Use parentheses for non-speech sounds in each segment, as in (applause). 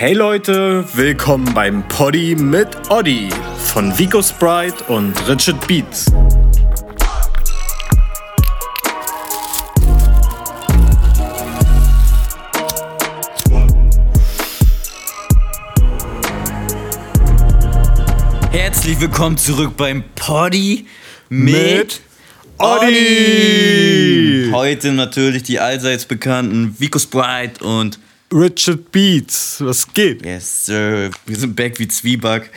Hey Leute, willkommen beim Poddy mit Oddy von Vico Sprite und Richard Beats. Herzlich willkommen zurück beim Poddy mit, Mit Oddy. Heute natürlich die allseits bekannten Vico Sprite und Richard Beats, was geht? Yes, Sir. Wir sind back wie Zwieback.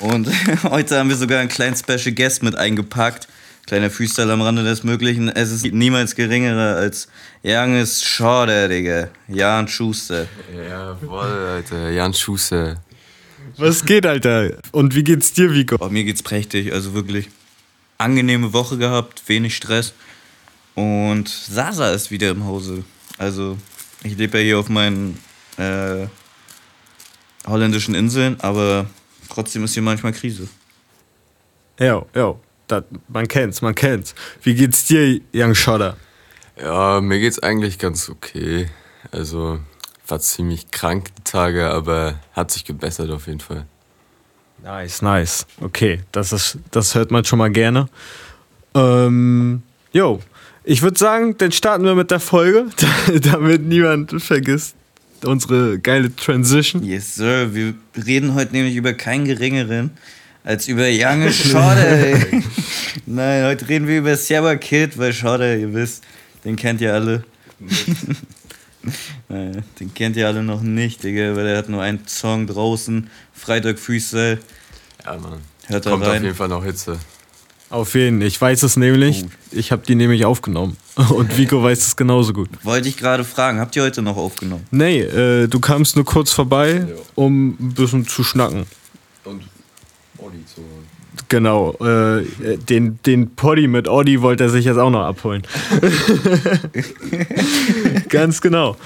Und (laughs) heute haben wir sogar einen kleinen Special Guest mit eingepackt. Kleiner Freestyle am Rande des Möglichen. Es ist niemals geringerer als Youngest Schade, Digga. Jan Schuster. Jawohl, Alter. Jan Schuster. Was geht, Alter? Und wie geht's dir, Vico? Oh, mir geht's prächtig, also wirklich angenehme Woche gehabt, wenig Stress. Und Sasa ist wieder im Hause. Also, ich lebe ja hier auf meinen äh, holländischen Inseln, aber trotzdem ist hier manchmal Krise. Ja, ja, dat, man kennt's, man kennt's. Wie geht's dir, Young Shodder? Ja, mir geht's eigentlich ganz okay. Also, war ziemlich krank die Tage, aber hat sich gebessert auf jeden Fall. Nice, nice. Okay, das, ist, das hört man schon mal gerne. Ähm, jo, ich würde sagen, dann starten wir mit der Folge, (laughs) damit niemand vergisst unsere geile Transition. Yes, Sir. Wir reden heute nämlich über keinen geringeren als über Young Schade. (laughs) Nein, heute reden wir über Server Kid, weil Schade, ihr wisst, den kennt ihr alle. (laughs) Nein, den kennt ihr alle noch nicht, Digga, weil er hat nur einen Song draußen, Freitag Freestyle. Ja, Mann. Hört da Kommt auf rein. jeden Fall noch Hitze. Auf jeden, ich weiß es nämlich. Ich habe die nämlich aufgenommen. (laughs) Und Vico weiß es genauso gut. Wollte ich gerade fragen, habt ihr heute noch aufgenommen? Nee, äh, du kamst nur kurz vorbei, um ein bisschen zu schnacken. Und Olli zu holen. Genau, äh, den, den Poddy mit Oddy wollte er sich jetzt auch noch abholen. (laughs) Ganz genau.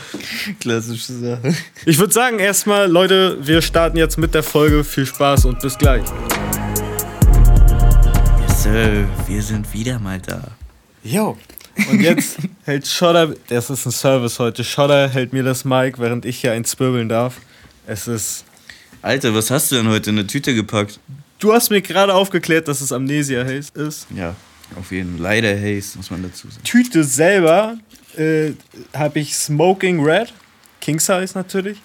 Klassische Sache. Ich würde sagen, erstmal, Leute, wir starten jetzt mit der Folge. Viel Spaß und bis gleich. Sir, wir sind wieder mal da. Jo. Und jetzt (laughs) hält Shodder, das ist ein Service heute, Shodder hält mir das Mic, während ich hier eins zwirbeln darf. Es ist. Alter, was hast du denn heute in eine Tüte gepackt? Du hast mir gerade aufgeklärt, dass es Amnesia Haze ist. Ja, auf jeden Fall. Leider Haze, muss man dazu sagen. Tüte selber äh, habe ich Smoking Red, King Size natürlich.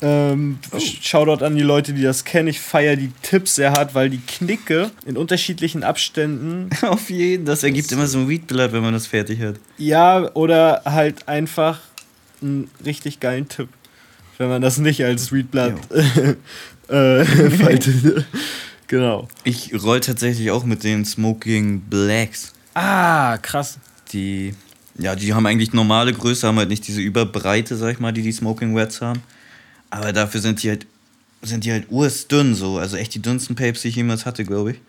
Ähm, Shoutout an die Leute, die das kennen. Ich feiere die Tipps sehr hart, weil die Knicke in unterschiedlichen Abständen, (laughs) Auf jeden, das ergibt immer so ein Weedblatt, wenn man das fertig hat. ja, oder halt einfach einen richtig geilen Tipp, wenn man das nicht als Readblatt (laughs) äh, (laughs) faltet. genau. Ich roll tatsächlich auch mit den Smoking Blacks. Ah, krass. Die, ja, die haben eigentlich normale Größe, haben halt nicht diese Überbreite, sag ich mal, die die Smoking Reds haben. Aber dafür sind die halt, sind die halt urstdünn so. Also echt die dünnsten Papes, die ich jemals hatte, glaube ich.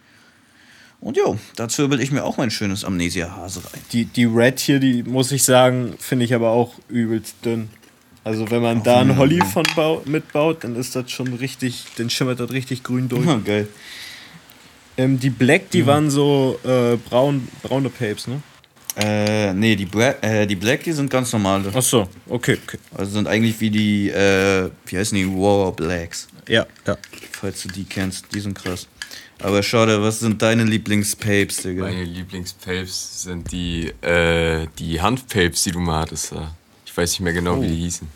Und jo, dazu will ich mir auch mein schönes Amnesia-Hase rein. Die, die Red hier, die muss ich sagen, finde ich aber auch übelst dünn. Also wenn man da einen Holly von bau mitbaut, dann ist das schon richtig, dann schimmert das richtig grün durch. Oh, geil. Ähm, die Black, die waren so äh, braun, braune Papes, ne? Äh, nee, die, Bra äh, die Black, die sind ganz normale. Ach so, okay, okay. Also sind eigentlich wie die, äh, wie heißen die, War Blacks. Ja, ja. Falls du die kennst, die sind krass. Aber schade, was sind deine Lieblingspapes, Digga? Meine Lieblingspapes sind die, äh, die Hanfpapes, die du mal hattest. Ich weiß nicht mehr genau, wie die hießen.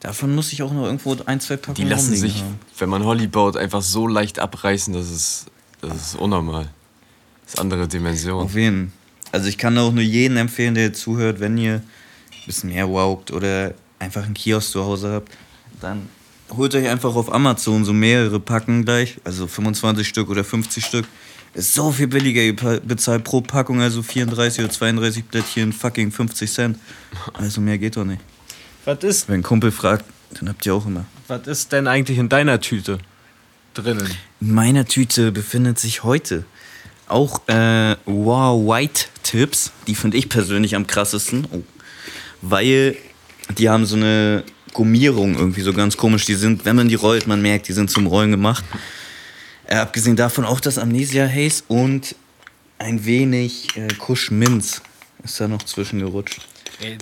Davon muss ich auch noch irgendwo ein, zwei Packungen Die lassen sich, haben. wenn man Holly baut, einfach so leicht abreißen, das ist, das ist unnormal. Das ist andere Dimension. Auf jeden. Also ich kann auch nur jeden empfehlen, der zuhört, wenn ihr ein bisschen mehr waubt oder einfach einen Kiosk zu Hause habt, dann holt euch einfach auf Amazon so mehrere Packen gleich, also 25 Stück oder 50 Stück. Ist so viel billiger, ihr bezahlt pro Packung also 34 oder 32 Blättchen fucking 50 Cent. Also mehr geht doch nicht. Was ist, Wenn ein Kumpel fragt, dann habt ihr auch immer. was ist denn eigentlich in deiner Tüte drinnen? In meiner Tüte befindet sich heute auch äh, Wow White Tips. Die finde ich persönlich am krassesten. Oh. Weil die haben so eine Gummierung irgendwie so ganz komisch. Die sind, wenn man die rollt, man merkt, die sind zum Rollen gemacht. Äh, abgesehen davon auch das Amnesia Haze und ein wenig äh, Kusch Minz ist da noch zwischengerutscht.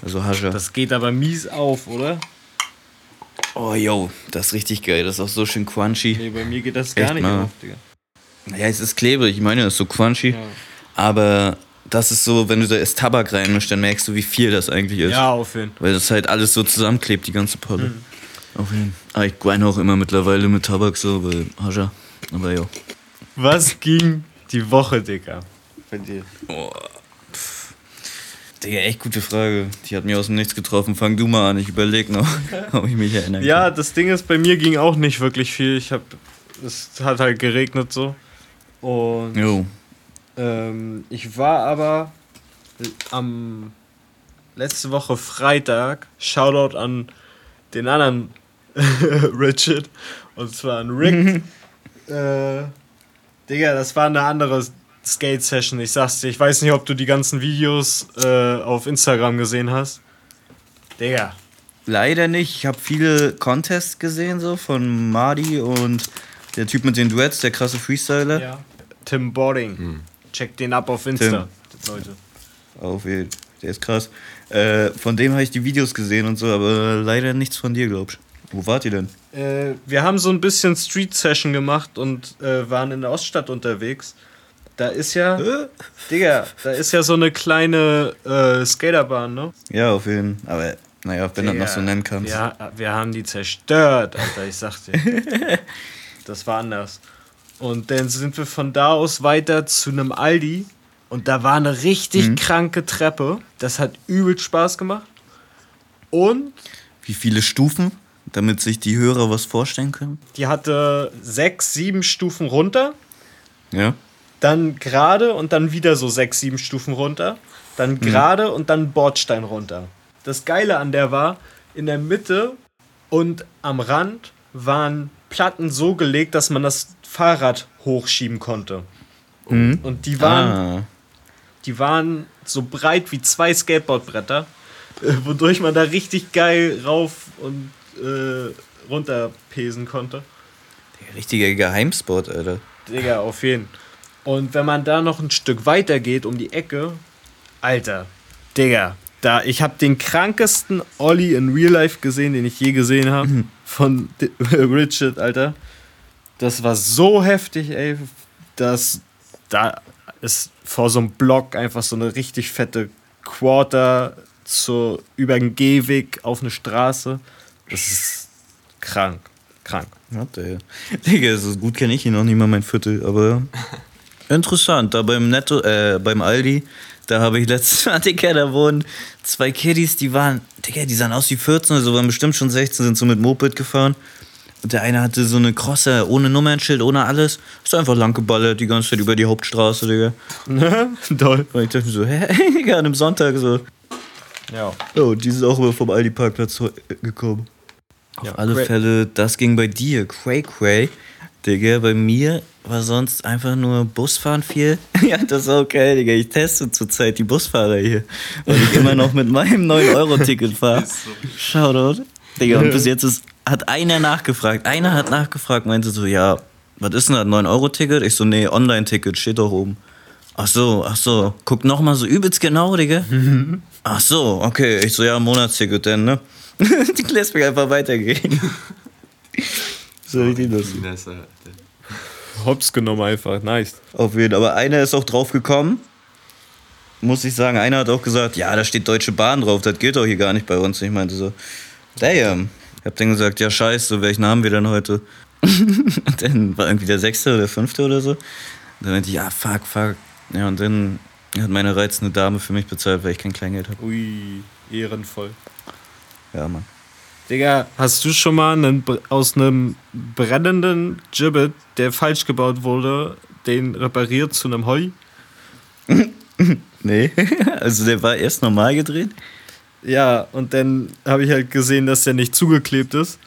Also Hascha. Das geht aber mies auf, oder? Oh, yo, das ist richtig geil. Das ist auch so schön crunchy. Nee, bei mir geht das gar Echt nicht mal? auf, Digga. Ja, es ist klebrig. Ich meine, es ist so crunchy. Ja. Aber das ist so, wenn du da erst Tabak reinmischst, dann merkst du, wie viel das eigentlich ist. Ja, auf jeden Fall. Weil das halt alles so zusammenklebt, die ganze Polle. Mhm. Auf jeden Fall. Ah, ich grind auch immer mittlerweile mit Tabak so, weil Hascha. Aber ja. Was ging die Woche, Digga? Bei dir? Oh. Digga, echt gute Frage. Die hat mir aus dem Nichts getroffen. Fang du mal an, ich überleg noch, (laughs) ob ich mich erinnern kann. Ja, das Ding ist, bei mir ging auch nicht wirklich viel. Ich hab. Es hat halt geregnet so. Und. Ähm, ich war aber am letzte Woche Freitag, Shoutout an den anderen (laughs) Richard, und zwar an Rick. (laughs) äh, Digga, das war eine andere Skate-Session, ich sag's dir. Ich weiß nicht, ob du die ganzen Videos äh, auf Instagram gesehen hast. Digga. Leider nicht. Ich habe viele Contests gesehen, so von Mardi und der Typ mit den Duets, der krasse Freestyler. Ja. Tim Boarding. Hm. Check den ab auf Insta, Tim. Leute. Auf jeden Der ist krass. Äh, von dem habe ich die Videos gesehen und so, aber leider nichts von dir, glaubst du. Wo wart ihr denn? Äh, wir haben so ein bisschen Street-Session gemacht und äh, waren in der Oststadt unterwegs. Da ist ja, äh? Digga, da ist ja so eine kleine äh, Skaterbahn, ne? Ja, auf jeden Fall. Aber naja, wenn du das noch so nennen kannst. Ja, wir haben die zerstört, Alter, ich sag dir. (laughs) das war anders. Und dann sind wir von da aus weiter zu einem Aldi. Und da war eine richtig mhm. kranke Treppe. Das hat übel Spaß gemacht. Und. Wie viele Stufen, damit sich die Hörer was vorstellen können? Die hatte sechs, sieben Stufen runter. Ja dann gerade und dann wieder so sechs, sieben Stufen runter, dann mhm. gerade mhm. und dann Bordstein runter. Das Geile an der war, in der Mitte und am Rand waren Platten so gelegt, dass man das Fahrrad hochschieben konnte. Mhm. Und die waren, ah. die waren so breit wie zwei Skateboardbretter, äh, wodurch man da richtig geil rauf und äh, runter pesen konnte. Der richtige Geheimspot, Alter. Digga, auf jeden Fall. Und wenn man da noch ein Stück weiter geht, um die Ecke, Alter, Digga, da, ich habe den krankesten Olli in Real Life gesehen, den ich je gesehen habe. Mhm. Von (laughs) Richard, Alter. Das war so heftig, ey. dass da ist vor so einem Block einfach so eine richtig fette Quarter zur, über den Gehweg auf eine Straße. Das ist krank. Krank. Digga, so gut kenne ich ihn noch nicht mal mein Viertel, aber (laughs) Interessant, da beim Netto, äh, beim Aldi, da habe ich letztes Mal, (laughs) Digga, da wohnen zwei Kiddies, die waren, Digga, die sahen aus wie 14, also waren bestimmt schon 16, sind so mit Moped gefahren. Und der eine hatte so eine Crosser ohne Nummernschild, ohne alles. Ist einfach lang geballert die ganze Zeit über die Hauptstraße, Digga. (laughs) Toll. Und ich dachte mir so, (laughs) hä, Digga, an einem Sonntag so. Ja. Oh, die sind auch immer vom Aldi-Parkplatz gekommen. Auf ja, alle Cray. Fälle, das ging bei dir. Cray Cray. Digga, bei mir war sonst einfach nur Busfahren viel. (laughs) ja, das ist okay, Digga. Ich teste zurzeit die Busfahrer hier, weil ich immer noch mit meinem 9-Euro-Ticket fahre. Shoutout. Digga, und bis jetzt ist, hat einer nachgefragt. Einer hat nachgefragt, meinte so, ja, was ist denn das, 9-Euro-Ticket? Ich so, nee, Online-Ticket, steht doch oben. Ach so, ach so. Guck noch mal so übelst genau, Digga. (laughs) ach so, okay. Ich so, ja, Monatsticket denn, ne? (laughs) die lässt mich einfach weitergehen. (laughs) so richtig lustig. Hops genommen einfach, nice. Auf jeden Fall. Aber einer ist auch drauf gekommen. Muss ich sagen, einer hat auch gesagt, ja, da steht Deutsche Bahn drauf, das gilt doch hier gar nicht bei uns. Ich meinte so, damn. Ich hab dann gesagt, ja scheiße, welchen haben wir denn heute? (laughs) und dann war irgendwie der sechste oder fünfte oder so. Und dann meinte ich, ja, fuck, fuck. Ja, und dann hat meine reizende Dame für mich bezahlt, weil ich kein Kleingeld habe. Ui, ehrenvoll. Ja, Mann. Digga, hast du schon mal einen, aus einem brennenden Gibbet, der falsch gebaut wurde, den repariert zu einem Heu? (laughs) nee, (laughs) also der war erst normal gedreht. Ja, und dann habe ich halt gesehen, dass der nicht zugeklebt ist,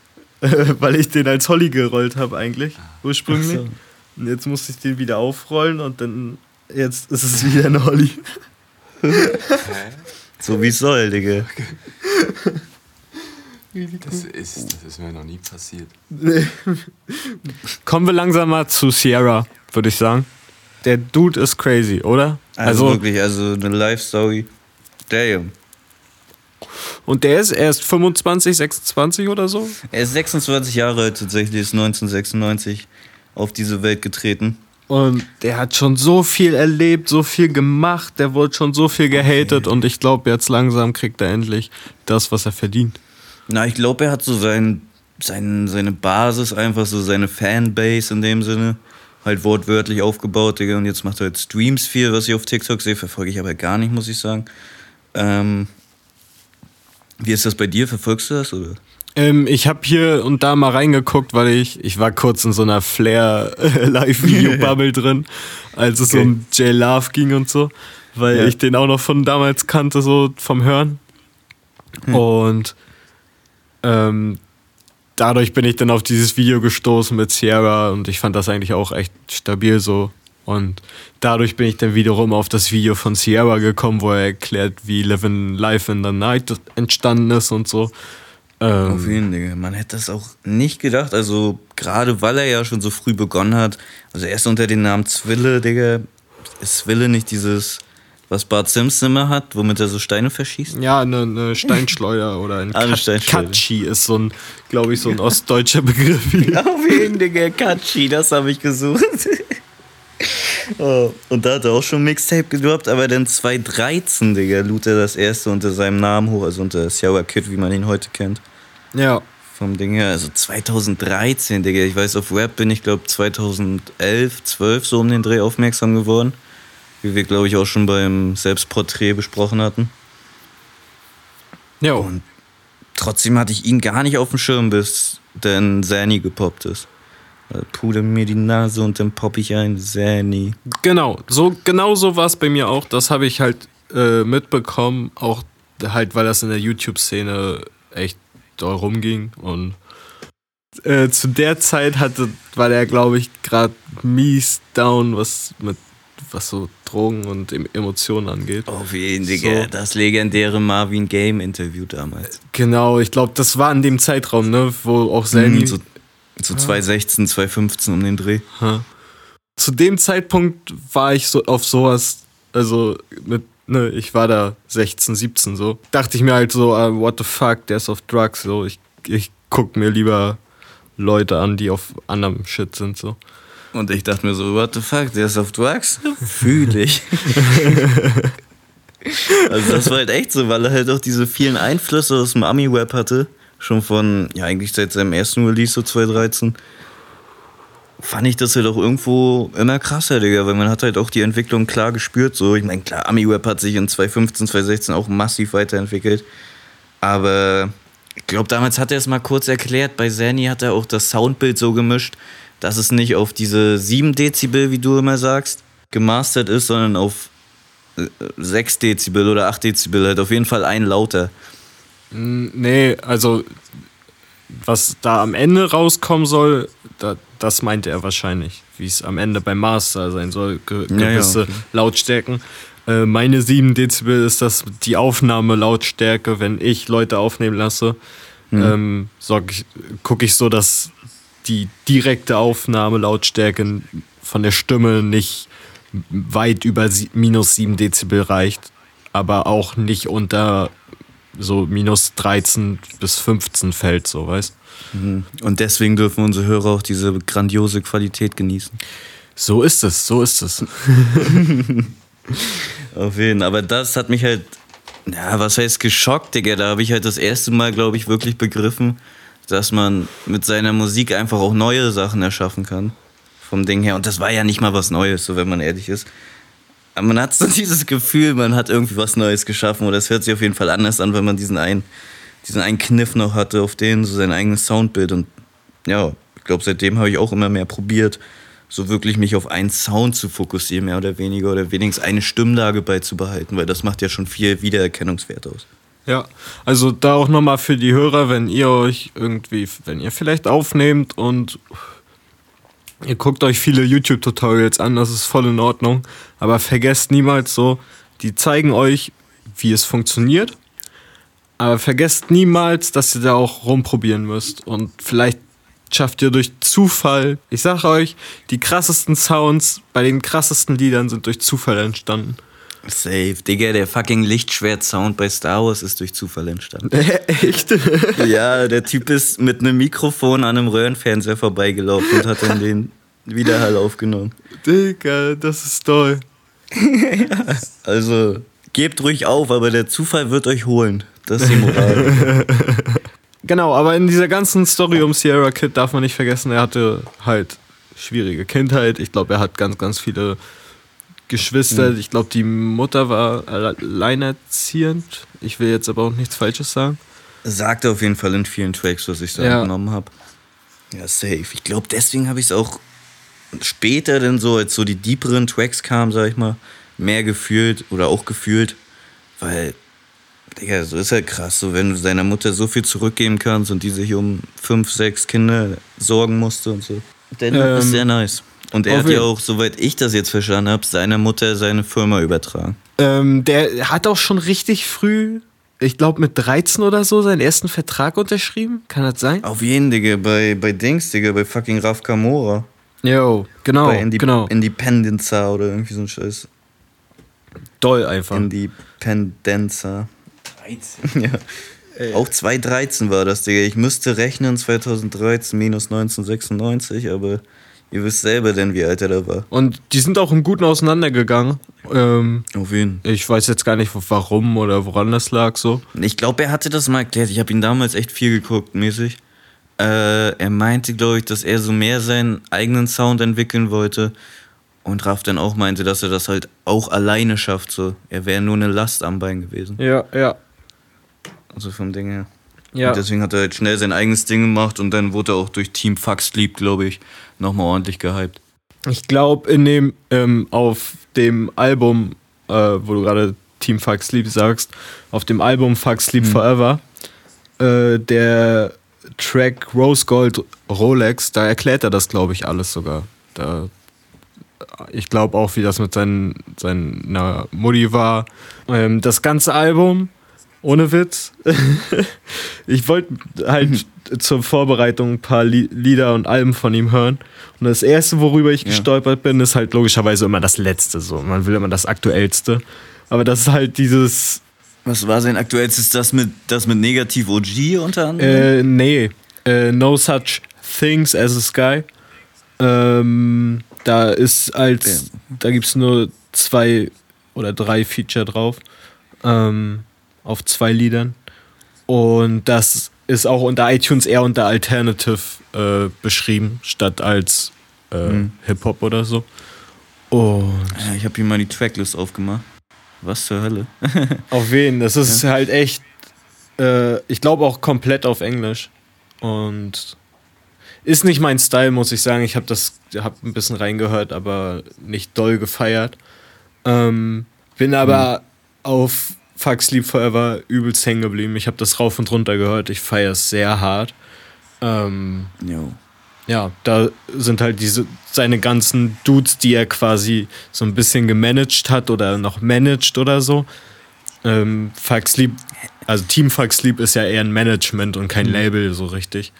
(laughs) weil ich den als Holly gerollt habe eigentlich, ursprünglich. So. Und jetzt musste ich den wieder aufrollen und dann, jetzt ist es wieder ein Holly. (laughs) so wie es soll, Digga. Das ist, das ist mir noch nie passiert. Kommen wir langsam mal zu Sierra, würde ich sagen. Der Dude ist crazy, oder? Also, also wirklich, also eine Life-Story. Damn. Und der ist erst 25, 26 oder so? Er ist 26 Jahre alt tatsächlich, ist 1996 auf diese Welt getreten. Und der hat schon so viel erlebt, so viel gemacht, der wurde schon so viel gehatet und ich glaube, jetzt langsam kriegt er endlich das, was er verdient. Na, ich glaube, er hat so sein, sein, seine Basis, einfach so seine Fanbase in dem Sinne, halt wortwörtlich aufgebaut, Digga. Und jetzt macht er halt Streams viel, was ich auf TikTok sehe, verfolge ich aber gar nicht, muss ich sagen. Ähm, wie ist das bei dir? Verfolgst du das? Oder? Ähm, ich habe hier und da mal reingeguckt, weil ich, ich war kurz in so einer Flair-Live-Video-Bubble (laughs) drin, als es Okay. um J Love ging und so, weil Ja. ich den auch noch von damals kannte, so vom Hören. Hm. Und ähm, dadurch bin ich dann auf dieses Video gestoßen mit Sierra und ich fand das eigentlich auch echt stabil so. Und dadurch bin ich dann wiederum auf das Video von Sierra gekommen, wo er erklärt, wie Living Life in the Night entstanden ist und so. Ähm, Auf jeden Fall, Digga. Man hätte das auch nicht gedacht. Also, gerade weil er ja schon so früh begonnen hat. Also, erst unter dem Namen Zwille, Digga. Ist Zwille nicht dieses, was Bart Simpson immer hat, womit er so Steine verschießt? Ja, eine, eine Steinschleuder oder ein (laughs) Ah, Kat- Steinschleuder. Katschi ist so ein, glaube ich, so ein (laughs) ostdeutscher Begriff. Auf jeden Fall, Digga. Katschi, das habe ich gesucht. Oh, und da hat er auch schon Mixtape gedroppt, aber dann 2013, Digga, lud er das erste unter seinem Namen hoch, also unter Sierra Kid, wie man ihn heute kennt. Ja. Vom Ding her, also 2013, Digga. Ich weiß, auf Rap bin ich, glaube 2011, 12 so um den Dreh aufmerksam geworden. Wie wir, glaube ich, auch schon beim Selbstporträt besprochen hatten. Ja. Und trotzdem hatte ich ihn gar nicht auf dem Schirm, bis dann Zanny gepoppt ist. Da Puder mir die Nase und dann popp ich ein Zanny. Genau, so genau so war es bei mir auch. Das habe ich halt äh, mitbekommen, auch halt, weil das in der YouTube-Szene echt doll rumging. Und äh, zu der Zeit hatte, war der, glaube ich, gerade mies down, was mit was so Drogen und Em- Emotionen angeht. Auf jeden Digga, So. das legendäre Marvin Game Interview damals. Genau, ich glaube, das war in dem Zeitraum, ne, wo auch Sandy Mhm, so, so 2016, 2015 um den Dreh. Ha. Zu dem Zeitpunkt war ich so auf sowas, also mit, ne, ich war da 16, 17 so. Dachte ich mir halt so, ah, what the fuck, der ist auf Drugs, so. Ich, ich guck mir lieber Leute an, die auf anderem Shit sind, so. Und ich dachte mir so, what the fuck, der ist auf Drugs? Fühl ich. (laughs) also das war halt echt so, weil er halt auch diese vielen Einflüsse aus dem Ami-Rap hatte. Schon von, ja eigentlich seit seinem ersten Release, so 2013. Fand ich das halt auch irgendwo immer krasser, Digga, weil man hat halt auch die Entwicklung klar gespürt. So, ich meine, klar, Ami-Rap hat sich in 2015, 2016 auch massiv weiterentwickelt. Aber ich glaube, damals hat er es mal kurz erklärt. Bei Zanny hat er auch das Soundbild so gemischt, dass es nicht auf diese 7 Dezibel, wie du immer sagst, gemastert ist, sondern auf äh, 6 Dezibel oder 8 Dezibel, halt auf jeden Fall ein lauter. Nee, also was da am Ende rauskommen soll, da, das meinte er wahrscheinlich, wie es am Ende beim Master sein soll, ge Ja, ja, gewisse okay. Lautstärken. Äh, meine 7 Dezibel ist das die Aufnahmelautstärke, wenn ich Leute aufnehmen lasse. Mhm. Ähm, gucke ich so, dass die direkte Aufnahmelautstärke von der Stimme nicht weit über minus 7 Dezibel reicht, aber auch nicht unter so minus 13 bis 15 fällt, so weißt Mhm. Und deswegen dürfen unsere Hörer auch diese grandiose Qualität genießen. So ist es, so ist es. (laughs) Auf jeden Fall. Aber das hat mich halt, ja, was heißt geschockt, Digga? Da habe ich halt das erste Mal, glaube ich, wirklich begriffen, dass man mit seiner Musik einfach auch neue Sachen erschaffen kann. Vom Ding her. Und das war ja nicht mal was Neues, so wenn man ehrlich ist. Man hat so (laughs) dieses Gefühl, man hat irgendwie was Neues geschaffen. Oder es hört sich auf jeden Fall anders an, wenn man diesen einen, diesen einen Kniff noch hatte, auf den so sein eigenes Soundbild. Und ja, ich glaube, seitdem habe ich auch immer mehr probiert, so wirklich mich auf einen Sound zu fokussieren, mehr oder weniger, oder wenigstens eine Stimmlage beizubehalten, weil das macht ja schon viel Wiedererkennungswert aus. Ja, also da auch nochmal für die Hörer, wenn ihr euch irgendwie, wenn ihr vielleicht aufnehmt und ihr guckt euch viele YouTube-Tutorials an, das ist voll in Ordnung, aber vergesst niemals so, die zeigen euch, wie es funktioniert, aber vergesst niemals, dass ihr da auch rumprobieren müsst. Und vielleicht schafft ihr durch Zufall, ich sag euch, die krassesten Sounds bei den krassesten Liedern sind durch Zufall entstanden. Safe. Digga, der fucking Lichtschwert-Sound bei Star Wars ist durch Zufall entstanden. (laughs) Echt? (laughs) ja, der Typ ist mit einem Mikrofon an einem Röhrenfernseher vorbeigelaufen und hat dann den Widerhall aufgenommen. Digga, das ist toll. (laughs) Also, gebt ruhig auf, aber der Zufall wird euch holen. Das ist die Moral. Genau, aber in dieser ganzen Story um Sierra Kid darf man nicht vergessen, er hatte halt schwierige Kindheit. Ich glaube, er hat ganz, ganz viele Geschwister. Ich glaube, die Mutter war alleinerziehend. Ich will jetzt aber auch nichts Falsches sagen. Sagt er auf jeden Fall in vielen Tracks, was ich da Ja. genommen habe. Ja, safe. Ich glaube, deswegen habe ich es auch später dann so, als so die deeperen Tracks kamen, sag ich mal, mehr gefühlt oder auch gefühlt, weil, Digga, so ist halt krass, so wenn du deiner Mutter so viel zurückgeben kannst und die sich um fünf, sechs Kinder sorgen musste und so. Dann Ähm, ist sehr nice. Und er auf hat ja auch, soweit ich das jetzt verstanden habe, seiner Mutter seine Firma übertragen. Ähm, der hat auch schon richtig früh, ich glaube mit 13 oder so, seinen ersten Vertrag unterschrieben. Kann das sein? Auf jeden, Digga, bei, bei Dings, Digga, bei fucking Raf Kamora. Jo, genau, bei Indi genau. Independenza oder irgendwie so ein Scheiß. Doll einfach. Independenza. 13? (laughs) ja. Auch 2013 war das, Digga. Ich müsste rechnen 2013 minus 1996, aber ihr wisst selber denn, wie alt er da war. Und die sind auch im Guten auseinandergegangen. Ähm, Auf jeden. ich weiß jetzt gar nicht, warum oder woran das lag so. Ich glaube, er hatte das mal erklärt. Ich habe ihn damals echt viel geguckt, mäßig. Äh, er meinte, glaube ich, dass er so mehr seinen eigenen Sound entwickeln wollte. Und Raf dann auch meinte, dass er das halt auch alleine schafft. So. Er wäre nur eine Last am Bein gewesen. Ja, ja. Also vom Ding her. Ja. Und deswegen hat er halt schnell sein eigenes Ding gemacht und dann wurde er auch durch Team Fuck Sleep, glaube ich, nochmal ordentlich gehypt. Ich glaube, in dem, ähm, auf dem Album, äh, wo du gerade Team Fuck Sleep sagst, auf dem Album Fuck Sleep Forever, äh, der Track Rose Gold Rolex, da erklärt er das, glaube ich, alles sogar. Da, ich glaube auch, wie das mit seinen, seiner Mutti war. Ähm, das ganze Album, ohne Witz. (laughs) ich wollte halt zur Vorbereitung ein paar Li Lieder und Alben von ihm hören. Und das erste, worüber ich Ja. gestolpert bin, ist halt logischerweise immer das letzte. So. Man will immer das aktuellste. Aber das ist halt dieses. Was war sein aktuellstes? Das mit, das mit Negativ OG unter anderem? Äh, nee. Äh, no Such Things as a Sky. Ähm, da ist als. Da gibt es nur zwei oder drei Feature drauf. Ähm, auf zwei Liedern. Und das ist auch unter iTunes eher unter Alternative äh, beschrieben, statt als äh, Mhm. Hip-Hop oder so. Und Ja, ich habe hier mal die Tracklist aufgemacht. Was zur Hölle? (laughs) auf wen? Das ist halt echt, äh, ich glaube auch komplett auf Englisch. Und ist nicht mein Style, muss ich sagen. Ich habe das, hab ein bisschen reingehört, aber nicht doll gefeiert. Ähm, bin aber auf Fuck Sleep Forever übelst hängen geblieben. Ich habe das rauf und runter gehört. Ich feiere es sehr hart. Ähm, Jo. ja, da sind halt diese seine ganzen Dudes, die er quasi so ein bisschen gemanagt hat oder noch managt oder so. Ähm, Fuck Sleep, also Team Fuck Sleep ist ja eher ein Management und kein Label so richtig.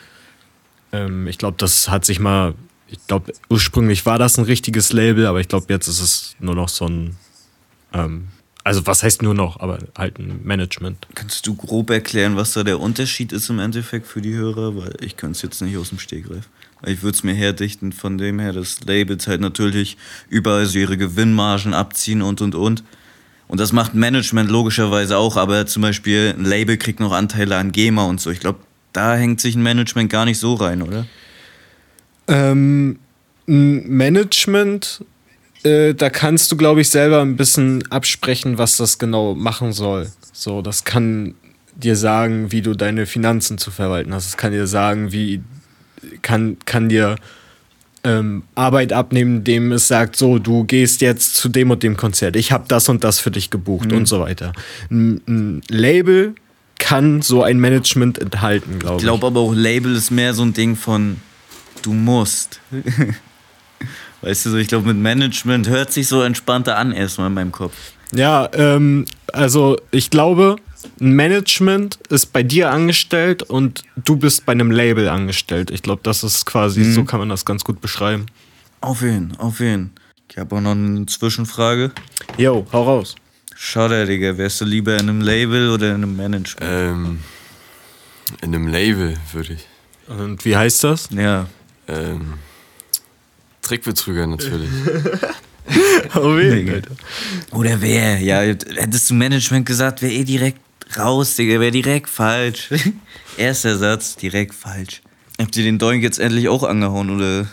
Ähm, ich glaube, das hat sich mal, ich glaube, ursprünglich war das ein richtiges Label, aber ich glaube, jetzt ist es nur noch so ein, ähm, also was heißt nur noch, aber halt ein Management. Kannst du grob erklären, was da der Unterschied ist im Endeffekt für die Hörer? Weil ich könnte es jetzt nicht aus dem Stegreif. Weil ich würde es mir herdichten von dem her, dass Labels halt natürlich überall so ihre Gewinnmargen abziehen und und und. Und das macht Management logischerweise auch, aber zum Beispiel ein Label kriegt noch Anteile an GEMA und so. Ich glaube, da hängt sich ein Management gar nicht so rein, oder? Ähm, ein Management, äh, da kannst du, glaube ich, selber ein bisschen absprechen, was das genau machen soll. So, das kann dir sagen, wie du deine Finanzen zu verwalten hast. Es kann dir sagen, wie kann, kann dir ähm, Arbeit abnehmen, dem es sagt, so, du gehst jetzt zu dem und dem Konzert. Ich habe das und das für dich gebucht und so weiter. Ein, ein Label kann so ein Management enthalten, glaube Ich ich. glaube aber auch, Label ist mehr so ein Ding von, du musst. (laughs) weißt du so, ich glaube, mit Management hört sich so entspannter an erstmal in meinem Kopf. Ja, ähm, also ich glaube, ein Management ist bei dir angestellt und du bist bei einem Label angestellt. Ich glaube, das ist quasi, so kann man das ganz gut beschreiben. Auf jeden, auf jeden. Ich habe auch noch eine Zwischenfrage. Jo, hau raus. Schade, Digga. Wärst du lieber in einem Label oder in einem Management? Ähm, in einem Label würde ich. Und wie heißt das? Ja. Ähm, Trickbetrüger natürlich. Oh, weh, Digga. Oder wer? Ja, hättest du Management gesagt, wäre eh direkt raus, Digga. Wäre direkt falsch. (laughs) Erster Satz, direkt falsch. Habt ihr den Doink jetzt endlich auch angehauen oder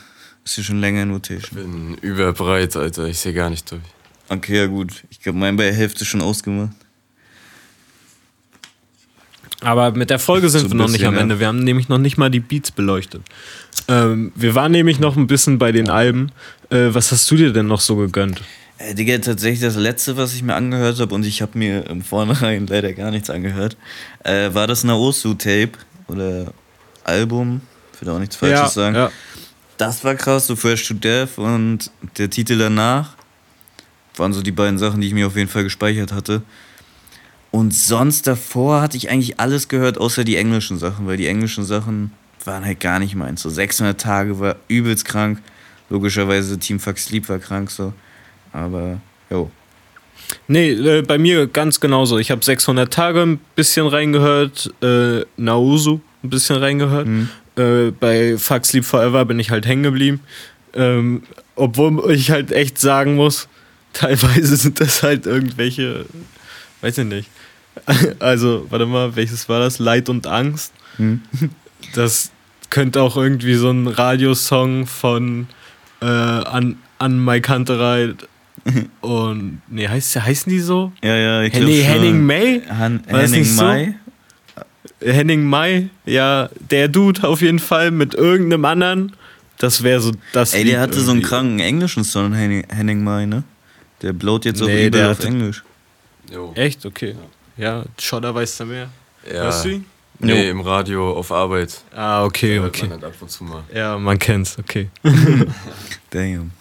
ist hier schon länger in Rotation? Bin überbreit, Alter. Ich sehe gar nicht durch. Okay, ja gut. Ich glaube, mein bei der Hälfte schon ausgemacht. Aber mit der Folge sind So wir noch nicht bisschen, am ja. Ende. Wir haben nämlich noch nicht mal die Beats beleuchtet. Ähm, wir waren nämlich noch ein bisschen bei den Alben. Äh, was hast du dir denn noch so gegönnt? Äh, Digga, tatsächlich das letzte, was ich mir angehört habe, und ich habe mir im Vornherein (laughs) leider gar nichts angehört, äh, war das Naosu-Tape oder Album. Ich will auch nichts Falsches sagen. ja. Das war krass, so First to Death und der Titel danach waren so die beiden Sachen, die ich mir auf jeden Fall gespeichert hatte. Und sonst davor hatte ich eigentlich alles gehört, außer die englischen Sachen, weil die englischen Sachen waren halt gar nicht meins. So 600 Tage war übelst krank. Logischerweise Team Fuck Sleep war krank so. Aber, jo. Nee, äh, bei mir ganz genauso. Ich habe 600 Tage ein bisschen reingehört, äh, Nausu ein bisschen reingehört. Äh, bei Fuck Sleep Forever bin ich halt hängen geblieben. Ähm, obwohl ich halt echt sagen muss, (laughs) teilweise sind das halt irgendwelche, weiß ich nicht. (laughs) Also, warte mal, welches war das? Leid und Angst. (laughs) Das könnte auch irgendwie so ein Radiosong von äh, an, an Mike Hunterei (laughs) und nee, heißt, heißen die so? Ja, ja, ich Henning, glaub schon. Henning May? Han War Henning nicht so? Mai? Henning May, ja, der Dude auf jeden Fall mit irgendeinem anderen. Das wäre so das. Ey, Lied der hatte so einen irgendwie. kranken englischen Song, Henning, Henning Mai, ne? Der blowt jetzt auch Nee, übel der auf Englisch. Jo. Echt? Okay. Ja, Schodder weiß da mehr. Ja. Hörst du ihn? Nee, Jo. im Radio auf Arbeit. Ah, okay, okay. man halt ab und zu mal. Ja, man kennt's, okay. (laughs) Damn.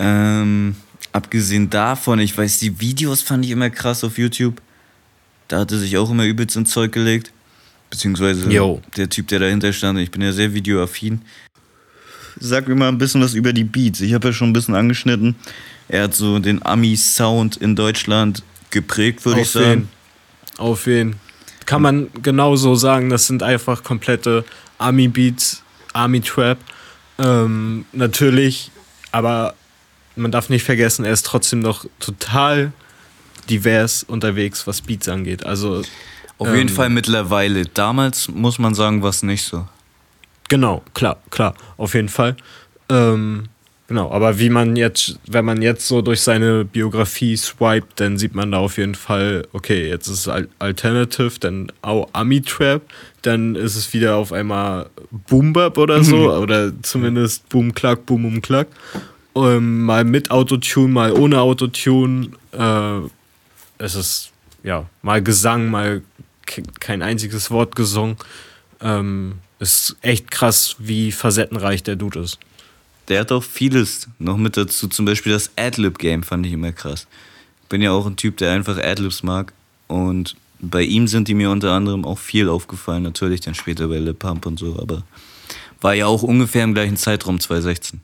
Ähm, abgesehen davon, ich weiß, die Videos fand ich immer krass auf YouTube. Da hatte sich auch immer übelst ins Zeug gelegt. Beziehungsweise Jo. der Typ, der dahinter stand. Ich bin ja sehr videoaffin. Sag mir mal ein bisschen was über die Beats. Ich habe ja schon ein bisschen angeschnitten. Er hat so den Ami-Sound in Deutschland geprägt, würde ich sagen. jeden. Auf jeden. Kann man genauso sagen, das sind einfach komplette Army-Beats, Army-Trap. Ähm, natürlich, aber man darf nicht vergessen, er ist trotzdem noch total divers unterwegs, was Beats angeht. Also, Auf jeden Ähm, Fall mittlerweile. Damals muss man sagen, war es nicht so. genau, klar, klar, auf jeden Fall. Ähm, genau, aber wie man jetzt, wenn man jetzt so durch seine Biografie swiped, dann sieht man da auf jeden Fall, okay, jetzt ist es Al- Alternative, dann auch Ami-Trap, dann ist es wieder auf einmal Boom Bap oder so, oder zumindest Boom Klack, Boom Um Klack. Ähm, mal mit Autotune, mal ohne Autotune. Äh, es ist ja mal Gesang, mal ke- kein einziges Wort gesungen. Ähm, ist echt krass, wie facettenreich der Dude ist. Der hat auch vieles noch mit dazu. Zum Beispiel das Adlib-Game fand ich immer krass. Bin ja auch ein Typ, der einfach Adlibs mag. Und bei ihm sind die mir unter anderem auch viel aufgefallen. Natürlich dann später bei Lip Pump und so, aber war ja auch ungefähr im gleichen Zeitraum 2016.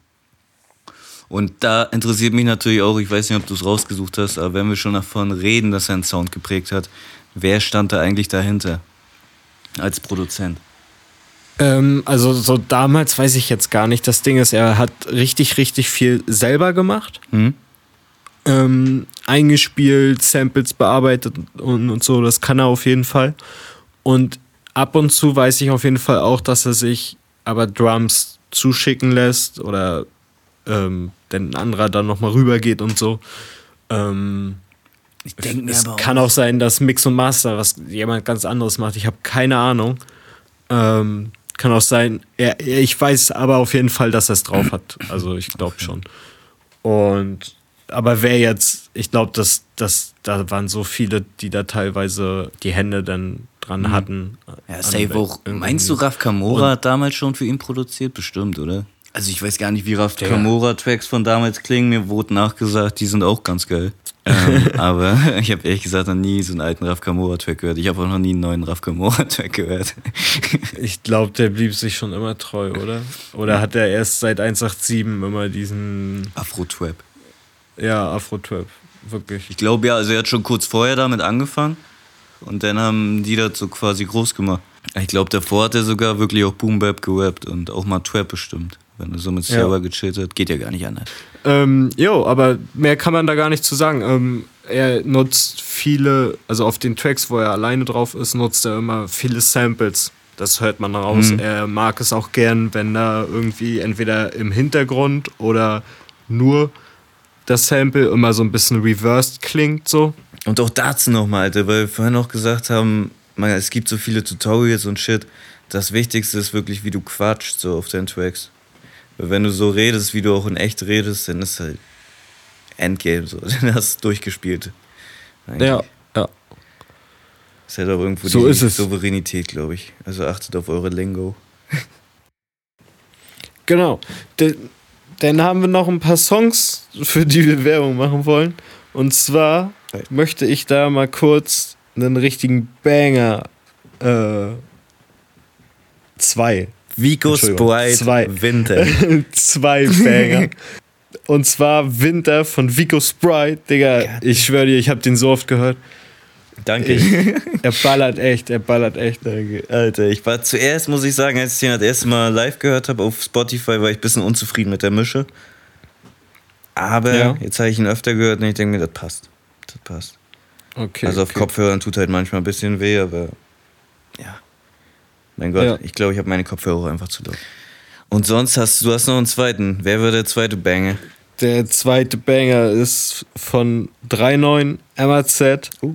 Und da interessiert mich natürlich auch, ich weiß nicht, ob du es rausgesucht hast, aber wenn wir schon davon reden, dass er einen Sound geprägt hat, wer stand da eigentlich dahinter als Produzent? Ähm, also so damals weiß ich jetzt gar nicht. Das Ding ist, er hat richtig, richtig viel selber gemacht. Hm? ähm, eingespielt, Samples bearbeitet und, und so, das kann er auf jeden Fall. Und ab und zu weiß ich auf jeden Fall auch, dass er sich aber Drums zuschicken lässt oder ähm, denn ein anderer dann nochmal rübergeht und so. Ähm, Ich denke es kann auch sein, dass Mix und Master was jemand ganz anderes macht. Ich habe keine Ahnung. Ähm, kann auch sein. Er, ich weiß aber auf jeden Fall, dass er es drauf hat. Also ich glaube schon. Und aber wer jetzt, ich glaube, dass, dass da waren so viele, die da teilweise die Hände dann dran hatten. Ja, safe auch. Meinst du, Raf Kamora hat damals schon für ihn produziert? Bestimmt, oder? Also ich weiß gar nicht, wie Raf Kamora-Tracks von damals klingen. Mir wurde nachgesagt, die sind auch ganz geil. ähm, aber (laughs) ich habe ehrlich gesagt noch nie so einen alten Raf Kamora-Track gehört. Ich habe auch noch nie einen neuen Raf Kamora-Track gehört. (laughs) Ich glaube, der blieb sich schon immer treu, oder? Oder hat er erst seit 187 immer diesen Afro-Trap. Ja, Afro-Trap. wirklich. Ich glaube ja, also er hat schon kurz vorher damit angefangen und dann haben die das so quasi groß gemacht. Ich glaube, davor hat er sogar wirklich auch Boom Bap gerappt und auch mal Trap bestimmt. Wenn er so mit Ja. Server gechillt hat, geht ja gar nicht anders. Ähm, jo, aber mehr kann man da gar nicht zu sagen. Ähm, er nutzt viele, also auf den Tracks, wo er alleine drauf ist, nutzt er immer viele Samples. Das hört man raus. Mhm. Er mag es auch gern, wenn da irgendwie entweder im Hintergrund oder nur das Sample immer so ein bisschen reversed klingt, so. Und auch dazu nochmal, Alter, weil wir vorhin auch gesagt haben, man, es gibt so viele Tutorials und Shit. Das Wichtigste ist wirklich, wie du quatschst so auf deinen Tracks. Wenn du so redest, wie du auch in echt redest, dann ist halt Endgame so. (laughs) Dann hast du durchgespielt. Eigentlich. Ja, ja. Ist halt auch irgendwo So die. Souveränität, glaube ich. Also achtet auf eure Lingo. (laughs) Genau. Dann haben wir noch ein paar Songs, für die wir Werbung machen wollen. Und zwar Hey. möchte ich da mal kurz einen richtigen Banger. Äh, zwei. Vico Entschuldigung, Sprite zwei. Winter. (laughs) zwei Banger. Und zwar Winter von Vico Sprite. Digga, ich schwöre dir, ich habe den so oft gehört. Danke. Ich, er ballert echt, er ballert echt. Alter, ich war zuerst, muss ich sagen, als ich den das erste Mal live gehört habe auf Spotify, war ich ein bisschen unzufrieden mit der Mische. Aber Ja. jetzt habe ich ihn öfter gehört und ich denke mir, das passt. Das passt. Okay. also auf okay. Kopfhörern tut halt manchmal ein bisschen weh, aber. Mein Gott, Ja. ich glaube, ich habe meine Kopfhörer einfach zu laut. Und sonst hast du hast noch einen zweiten. Wer war der zweite Banger? Der zweite Banger ist von 3.9 MAZ. Uh.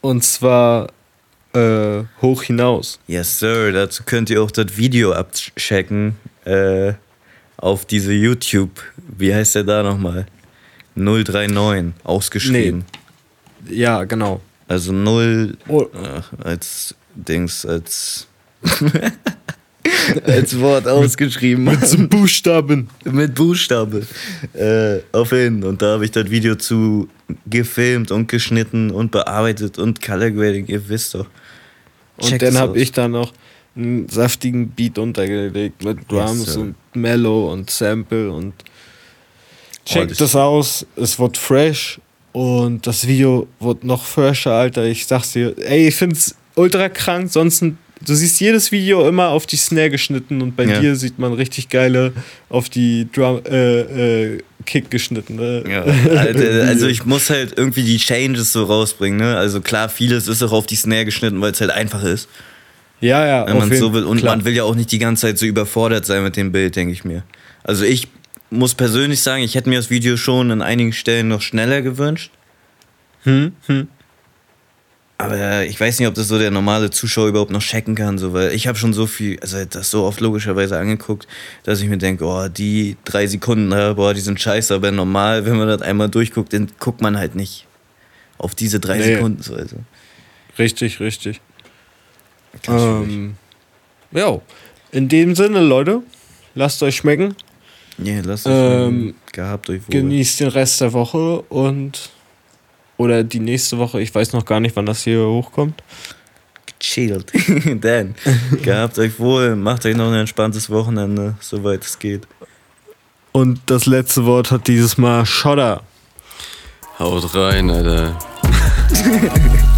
Und zwar äh, hoch hinaus. Yes, Sir. Dazu könnt ihr auch das Video abchecken. Äh, auf diese YouTube. Wie heißt der da nochmal? 039. Ausgeschrieben. Ja, genau. Also 0 Oh, äh, als Dings, als. (laughs) als Wort ausgeschrieben. mit so Buchstaben. mit Buchstabe. Äh, auf hin. Und da habe ich das Video zu gefilmt und geschnitten und bearbeitet und Color Grading. Ihr wisst doch. Und Checkt dann habe ich da noch einen saftigen Beat untergelegt mit Drums Yes, und Mellow und Sample und checkt das- das aus. Es wird fresh und das Video wird noch fresher, Alter. Ich sag's dir, ey, ich find's ultra krank. Sonst, du siehst jedes Video immer auf die Snare geschnitten und bei Ja. dir sieht man richtig geile auf die Drum, äh, äh, Kick geschnitten. Ne? Ja, Alter, (laughs) also ich muss halt irgendwie die Changes so rausbringen, ne? Also klar, vieles ist auch auf die Snare geschnitten, weil es halt einfach ist, ja, ja. wenn man so will. Und klar. man will ja auch nicht die ganze Zeit so überfordert sein mit dem Bild, denke ich mir. Also ich muss persönlich sagen, ich hätte mir das Video schon an einigen Stellen noch schneller gewünscht. Hm, hm. Aber ich weiß nicht, ob das so der normale Zuschauer überhaupt noch checken kann, so, weil ich habe schon so viel, also das so oft logischerweise angeguckt, dass ich mir denke, oh, die drei Sekunden, äh, boah, die sind scheiße, aber normal, wenn man das einmal durchguckt, dann guckt man halt nicht auf diese drei Nee. Sekunden. So, also. Richtig, richtig. Ähm, ja, in dem Sinne, Leute, lasst euch schmecken, Nee, lasst euch ähm, ähm, gehabt euch wohl. genießt den Rest der Woche und oder die nächste Woche, ich weiß noch gar nicht, wann das hier hochkommt. Chillt. (laughs) Dann, (laughs) gehabt euch wohl, macht euch noch ein entspanntes Wochenende, soweit es geht. Und das letzte Wort hat dieses Mal Shodder. Haut rein, Alter. (laughs)